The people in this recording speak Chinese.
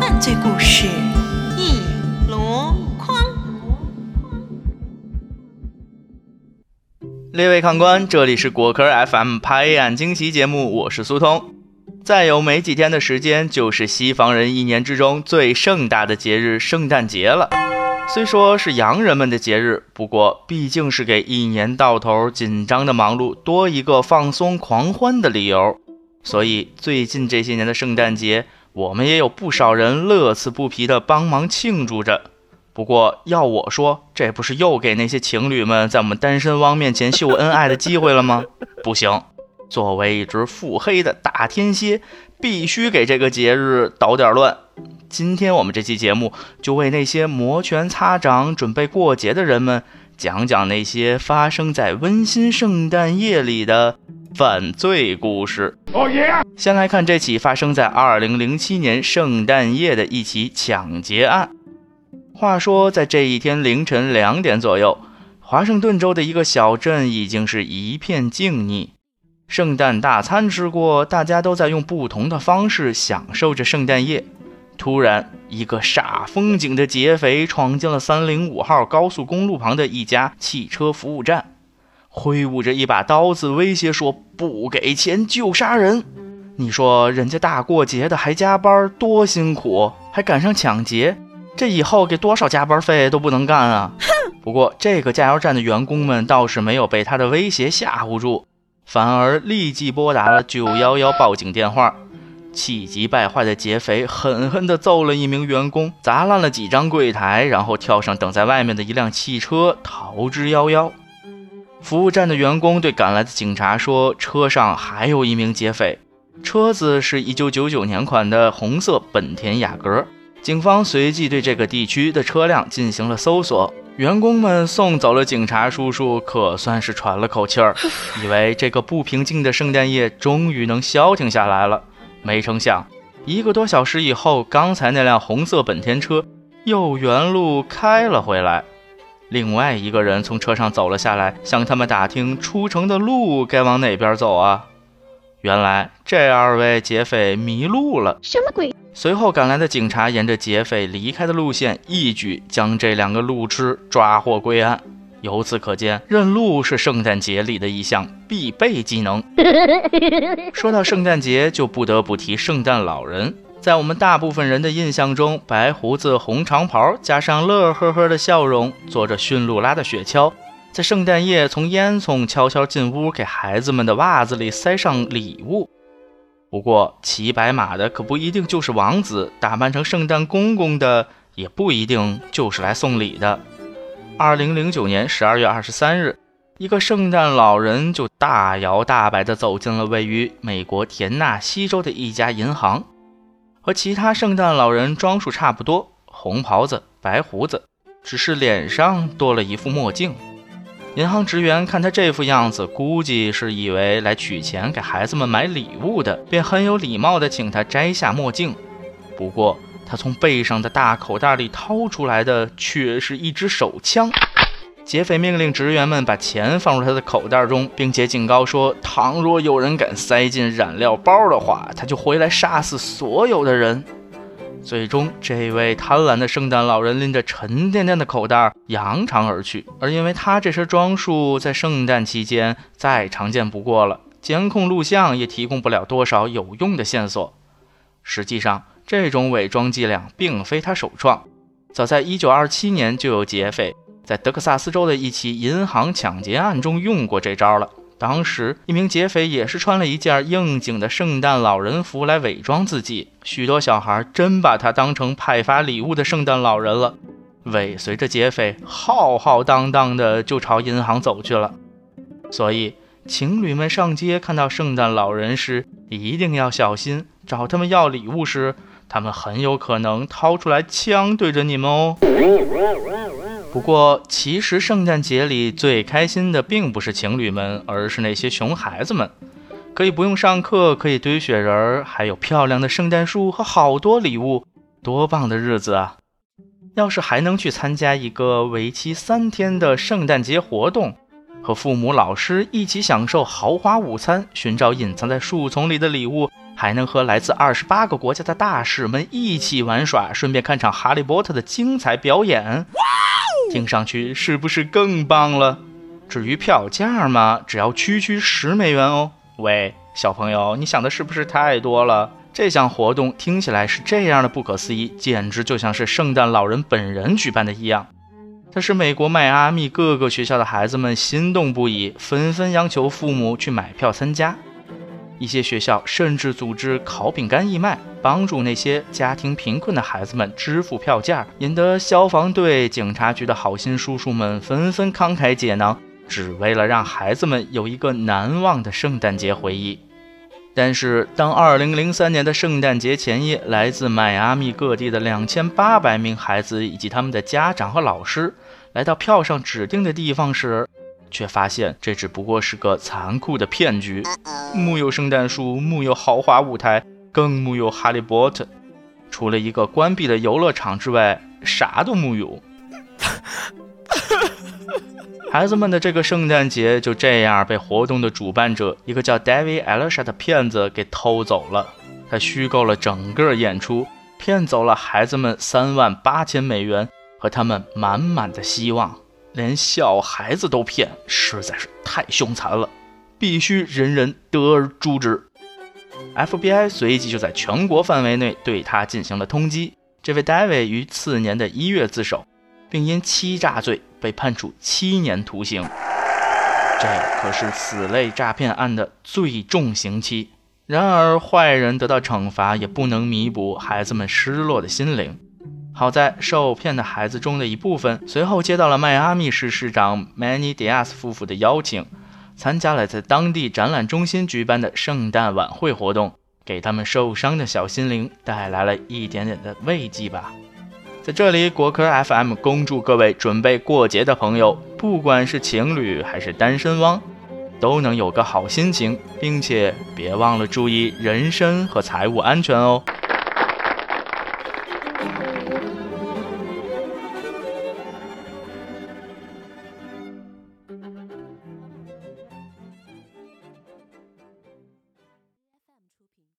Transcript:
犯罪故事一箩筐。列位看官，这里是果壳 FM 拍案惊奇节目，我是苏通。再有没几天的时间，就是西方人一年之中最盛大的节日——圣诞节了。虽说是洋人们的节日，不过毕竟是给一年到头紧张的忙碌多一个放松狂欢的理由。所以最近这些年的圣诞节，我们也有不少人乐此不疲地帮忙庆祝着。不过要我说，这不是又给那些情侣们在我们单身汪面前秀恩爱的机会了吗？不行。作为一只腹黑的大天蝎，必须给这个节日捣点乱。今天我们这期节目就为那些摩拳擦掌准备过节的人们讲讲那些发生在温馨圣诞夜里的犯罪故事。哦耶！先来看这起发生在2007年圣诞夜的一起抢劫案。话说，在这一天凌晨两点左右，华盛顿州的一个小镇已经是一片静谧。圣诞大餐吃过，大家都在用不同的方式享受着圣诞夜。突然，一个煞风景的劫匪闯进了三零五号高速公路旁的一家汽车服务站，挥舞着一把刀子，威胁说：“不给钱就杀人。”你说人家大过节的还加班，多辛苦，还赶上抢劫，这以后给多少加班费都不能干啊！哼不过，这个加油站的员工们倒是没有被他的威胁吓唬住。反而立即拨打了九幺幺报警电话。气急败坏的劫匪狠狠地揍了一名员工，砸烂了几张柜台，然后跳上等在外面的一辆汽车逃之夭夭。服务站的员工对赶来的警察说：“车上还有一名劫匪，车子是一九九九年款的红色本田雅阁。”警方随即对这个地区的车辆进行了搜索。员工们送走了警察叔叔，可算是喘了口气儿，以为这个不平静的圣诞夜终于能消停下来了。没成想，一个多小时以后，刚才那辆红色本田车又原路开了回来。另外一个人从车上走了下来，向他们打听出城的路该往哪边走啊？原来这二位劫匪迷路了，什么鬼？随后赶来的警察沿着劫匪离开的路线，一举将这两个路痴抓获归案。由此可见，认路是圣诞节里的一项必备技能。说到圣诞节，就不得不提圣诞老人。在我们大部分人的印象中，白胡子、红长袍，加上乐呵呵的笑容，坐着驯鹿拉的雪橇，在圣诞夜从烟囱悄悄进屋，给孩子们的袜子里塞上礼物。不过，骑白马的可不一定就是王子，打扮成圣诞公公的也不一定就是来送礼的。二零零九年十二月二十三日，一个圣诞老人就大摇大摆地走进了位于美国田纳西州的一家银行，和其他圣诞老人装束差不多，红袍子、白胡子，只是脸上多了一副墨镜。银行职员看他这副样子，估计是以为来取钱给孩子们买礼物的，便很有礼貌地请他摘下墨镜。不过，他从背上的大口袋里掏出来的却是一支手枪。劫匪命令职员们把钱放入他的口袋中，并且警告说，倘若有人敢塞进染料包的话，他就回来杀死所有的人。最终，这位贪婪的圣诞老人拎着沉甸甸的口袋扬长而去。而因为他这身装束在圣诞期间再常见不过了，监控录像也提供不了多少有用的线索。实际上，这种伪装伎俩并非他首创，早在1927年就有劫匪在德克萨斯州的一起银行抢劫案中用过这招了。当时，一名劫匪也是穿了一件应景的圣诞老人服来伪装自己。许多小孩真把他当成派发礼物的圣诞老人了，尾随着劫匪浩浩荡荡的就朝银行走去了。所以，情侣们上街看到圣诞老人时一定要小心，找他们要礼物时，他们很有可能掏出来枪对着你们哦。不过，其实圣诞节里最开心的并不是情侣们，而是那些熊孩子们，可以不用上课，可以堆雪人儿，还有漂亮的圣诞树和好多礼物，多棒的日子啊！要是还能去参加一个为期三天的圣诞节活动，和父母、老师一起享受豪华午餐，寻找隐藏在树丛里的礼物，还能和来自二十八个国家的大使们一起玩耍，顺便看场哈利波特的精彩表演，听上去是不是更棒了？至于票价嘛，只要区区十美元哦。喂，小朋友，你想的是不是太多了？这项活动听起来是这样的不可思议，简直就像是圣诞老人本人举办的一样。它使美国迈阿密各个学校的孩子们心动不已，纷纷央求父母去买票参加。一些学校甚至组织烤饼干义卖，帮助那些家庭贫困的孩子们支付票价，引得消防队、警察局的好心叔叔们纷纷慷慨解囊，只为了让孩子们有一个难忘的圣诞节回忆。但是，当2003年的圣诞节前夜，来自迈阿密各地的2800名孩子以及他们的家长和老师来到票上指定的地方时，却发现这只不过是个残酷的骗局。木有圣诞树，木有豪华舞台，更木有哈利波特。除了一个关闭的游乐场之外，啥都木有。孩子们的这个圣诞节就这样被活动的主办者一个叫 David Elsha 的骗子给偷走了。他虚构了整个演出，骗走了孩子们三万八千美元和他们满满的希望，连小孩子都骗，实在是太凶残了，必须人人得而诛之。FBI 随即就在全国范围内对他进行了通缉。这位 David 于次年的一月自首。并因欺诈罪被判处七年徒刑，这可是此类诈骗案的最重刑期。然而，坏人得到惩罚也不能弥补孩子们失落的心灵。好在受骗的孩子中的一部分随后接到了迈阿密市市长 Manny Diaz 夫妇的邀请，参加了在当地展览中心举办的圣诞晚会活动，给他们受伤的小心灵带来了一点点的慰藉吧。在这里，国科 FM 恭祝各位准备过节的朋友，不管是情侣还是单身汪，都能有个好心情，并且别忘了注意人身和财务安全哦。